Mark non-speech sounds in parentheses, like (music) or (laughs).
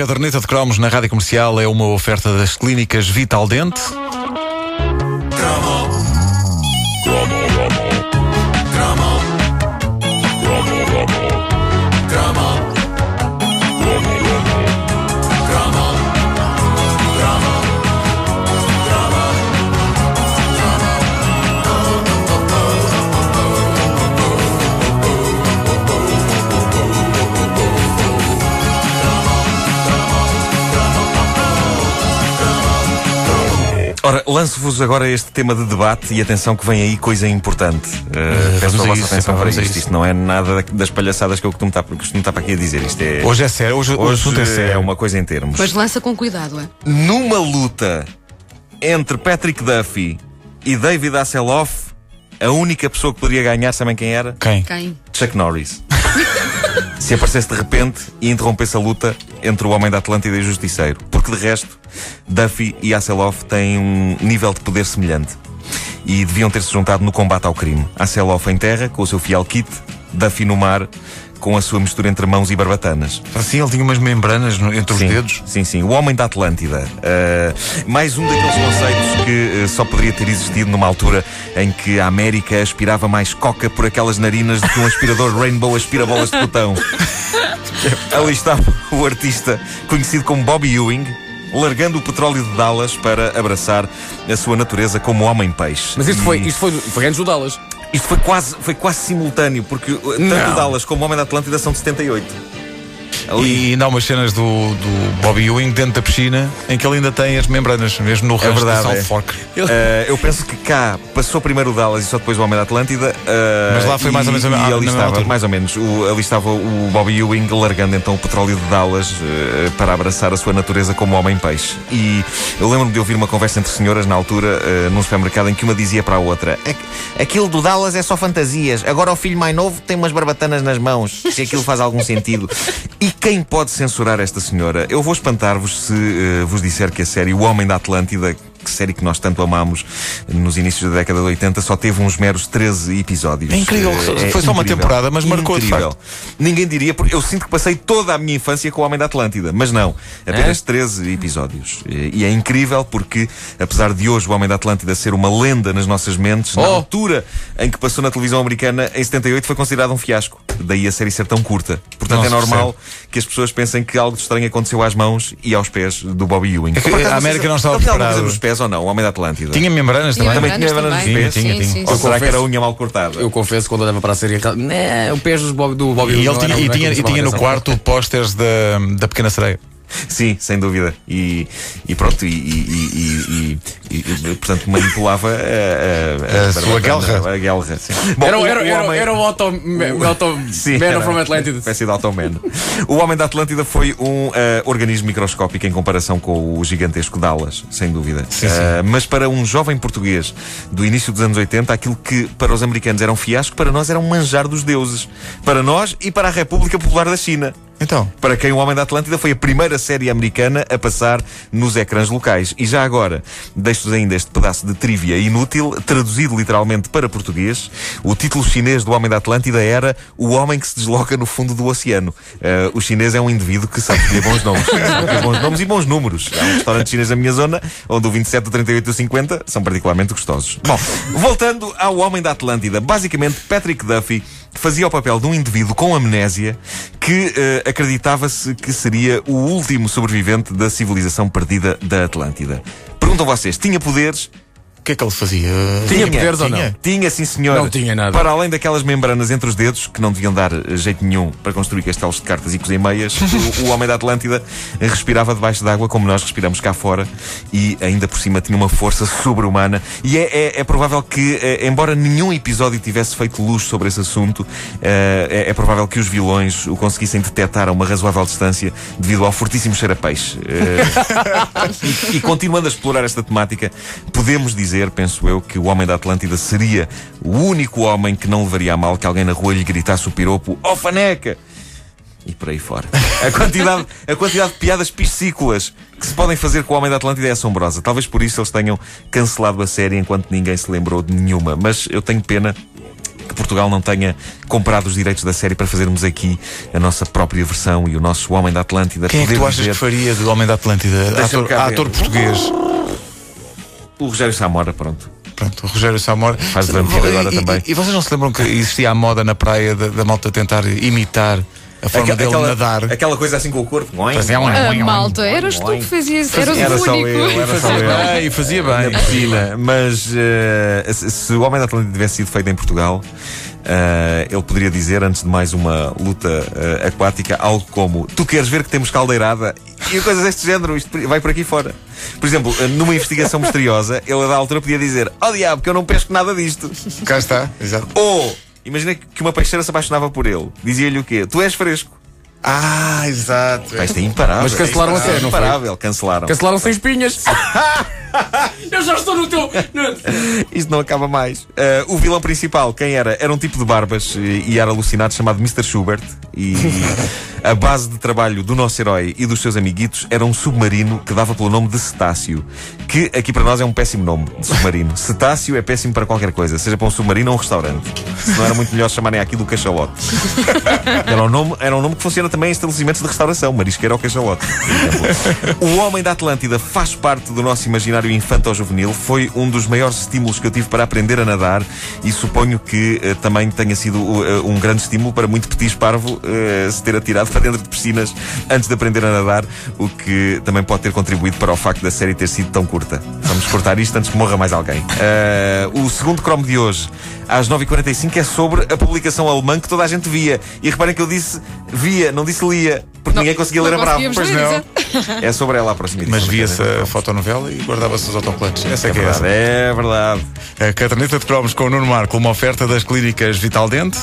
caderneta de cromos na rádio comercial é uma oferta das clínicas Vital Dente. Ora, lanço-vos agora este tema de debate e atenção que vem aí coisa importante. Uh, peço a vossa isso, atenção vamos para isto. isso. Isto não é nada das palhaçadas que eu costumo estar, costumo estar para aqui a dizer. Isto é. Hoje é sério, hoje, Hoje assunto é é sério. uma coisa em termos. Mas lança com cuidado, é? Numa luta entre Patrick Duffy e David Hasselhoff, a única pessoa que poderia ganhar, sabem quem era? Quem? Quem? Chuck Norris. (laughs) Se aparecesse de repente e interrompesse a luta entre o Homem da Atlântida e o Justiceiro. Porque de resto, Duffy e Hasselhoff têm um nível de poder semelhante. E deviam ter-se juntado no combate ao crime. Hasselhoff em terra, com o seu fiel kit, Duffy no mar, com a sua mistura entre mãos e barbatanas. Assim, ele tinha umas membranas no- entre Sim, os dedos. Sim, sim. O Homem da Atlântida. Uh, mais um daqueles conceitos que uh, só poderia ter existido numa altura em que a América aspirava mais coca por aquelas narinas do que um aspirador Rainbow aspira bolas de botão. (laughs) Ali estava o artista conhecido como Bobby Ewing. Largando o petróleo de Dallas para abraçar a sua natureza como homem-peixe. Mas isto foi, E- isto foi, foi antes do Dallas. Isto foi quase, foi quase simultâneo, porque uh, tanto Não. Dallas como o Homem da Atlântida são de 78. Ali. E ainda há umas cenas do, do Bobby Ewing dentro da piscina em que ele ainda tem as membranas, mesmo no resto de South é. Fork. Uh, eu penso que cá passou primeiro o Dallas e só depois o Homem da Atlântida. uh, Mas lá foi mais ou menos e, a- e ali estava, mais ou menos. O, ali estava o Bobby Ewing largando então o petróleo de Dallas uh, para abraçar a sua natureza como homem-peixe. E eu lembro-me de ouvir uma conversa entre senhoras na altura, uh, num supermercado, em que uma dizia para a outra: "Aqu- Aquilo do Dallas é só fantasias. Agora o filho mais novo tem umas barbatanas nas mãos. Se aquilo faz algum sentido. E quem pode censurar esta senhora? Eu vou espantar-vos se uh, vos disser que a série O Homem da Atlântida que série que nós tanto amámos nos inícios da década de 80 só teve uns meros 13 episódios. É incrível. Eh, Foi só uma incrível. temporada, mas marcou, Incrível. Ninguém diria, porque eu sinto que passei toda a minha infância com o Homem da Atlântida, mas não. Apenas 13 episódios. E e é incrível porque, apesar de hoje o Homem da Atlântida ser uma lenda nas nossas mentes, na Oh. altura em que passou na televisão americana, em 78, foi considerado um fiasco. Daí a série ser tão curta. Portanto, Nossa, é normal que as pessoas pensem que algo de estranho aconteceu às mãos e aos pés do Bobby Ewing. É que a América não estava ele preparada. nos pés ou não, o Homem da Atlântida? Tinha membranas também? Também tinha membranas nos pés? Tinha, tinha. Sim, sim, Ou será que era unha mal cortada? Eu confesso, quando olhava para a série, né, o pés do Bobby E ele tinha, era- e não é tinha, no quarto pósteres da, da Pequena Sereia. (laughs) Sim, sem dúvida. E, e pronto, e, e- e- portanto manipulava a, a, A sua guelra. A guelra. Bom, Era, o- era, o era, homem- era o Auto, o auto (laughs) Sim, Man era from Atlantis. espécie de Automan. O Homem da Atlântida foi um eh, organismo microscópico em comparação com o gigantesco Dallas, sem dúvida. Eh, mas para um jovem português do início dos anos 80, aquilo que para os americanos era um fiasco, para nós era um manjar dos deuses. Para nós e para a República Popular da China. Então, Para quem o Homem da Atlântida foi a primeira série americana a passar nos ecrãs locais. E já agora, deixo-vos ainda este pedaço de trivia inútil, traduzido literalmente para português. O título chinês do Homem da Atlântida era O Homem que se desloca no fundo do oceano. Eh, o chinês é um indivíduo que sabe escolher bons nomes. (laughs) Bons nomes e bons números. Há um restaurante chinês na minha zona, onde o 27, o 38 e o 50 são particularmente gostosos. Bom, voltando ao Homem da Atlântida. Basicamente, Patrick Duffy fazia o papel de um indivíduo com amnésia que eh, acreditava-se que seria o último sobrevivente da civilização perdida da Atlântida. Perguntam vocês, tinha poderes? O que é que ele fazia? Tinha poderes ou não? Tinha. Tinha, sim senhor. Não tinha nada. Para além daquelas membranas entre os dedos, que não deviam dar eh, jeito nenhum para construir castelos de cartas e cozer meias, (laughs) o, o homem da Atlântida respirava debaixo d'água como nós respiramos cá fora e ainda por cima tinha uma força sobre-humana. E é, é- é provável que, eh, embora nenhum episódio tivesse feito luz sobre esse assunto, eh, é, é provável que os vilões o conseguissem detectar a uma razoável distância devido ao fortíssimo cheiro a peixe. (laughs) E, e continuando a explorar esta temática, podemos dizer, penso eu, que o homem da Atlântida seria o único homem que não levaria a mal que alguém na rua lhe gritasse o piropo "Ó faneca!" E por aí fora. A quantidade, a quantidade de piadas piscícolas que se podem fazer com o Homem da Atlântida é assombrosa. Talvez por isso eles tenham cancelado a série enquanto ninguém se lembrou de nenhuma. Mas eu tenho pena que Portugal não tenha comprado os direitos da série para fazermos aqui a nossa própria versão e o nosso Homem da Atlântida. Quem é que tu achas dizer- que faria de Homem da Atlântida? Ator, ator português. O Rogério Samora, pronto. Pronto, o Rogério Samora. Faz vampiro agora E- e- também. E, vocês não se lembram que existia a moda na praia da, da malta tentar imitar a forma dele nadar? aquela coisa assim com o corpo. Fazia um- ngoing, A ngoing, malta, ngoing, eras tu que fazias, eras Era o só único. eu, era só Fazia eu. bem, fazia na bem. piscina. Mas eh, se, se o Homem da Atlântida tivesse sido feito em Portugal, eh, ele poderia dizer, antes de mais uma luta eh, aquática, algo como: Tu queres ver que temos caldeirada? E coisas deste género, isto vai por aqui fora. Por exemplo, numa investigação misteriosa, ele a da altura podia dizer: Oh diabo, que eu não pesco nada disto. Cá está, exato. Ou, imagina que uma peixeira se apaixonava por ele. Dizia-lhe o quê? Tu és fresco. Ah, exato. Pá, isto é imparável. Mas cancelaram é série, não foi? Imparável, cancelaram. Cancelaram sem espinhas. (laughs) Eu já estou no teu. Isto não acaba mais. Eh, o vilão principal, quem era? Era um tipo de barbas eh, e era alucinado chamado Mr. Schubert. E a base de trabalho do nosso herói e dos seus amiguitos era um submarino que dava pelo nome de Cetáceo. Que aqui para nós é um péssimo nome de submarino. Cetáceo é péssimo para qualquer coisa, seja para um submarino ou um restaurante. Se não era muito melhor chamarem aquilo cachalote. (laughs) Era um, nome, era um nome que funciona também em estabelecimentos de restauração, marisqueira ou cachalote. (laughs) O Homem da Atlântida faz parte do nosso imaginário infanto-juvenil, foi um dos maiores estímulos que eu tive para aprender a nadar e suponho que eh, também tenha sido uh, um grande estímulo para muito petis parvo eh, se ter atirado para dentro de piscinas antes de aprender a nadar, o que também pode ter contribuído para o facto da série ter sido tão curta. Vamos cortar isto antes que morra mais alguém. O segundo cromo de hoje, às 9h45, é sobre a publicação alemã que toda a gente via. E reparem que eu disse via, não disse lia, porque ninguém conseguia ler a não bravo. conseguíamos Pois ler, não. É sobre ela a próxima edição. Mas via-se a fotonovela e guardava-se os autocolantes. Essa é É que é verdade, essa. é verdade. A caderneta de cromos com o Nuno Marco, uma oferta das clínicas Vital Dente.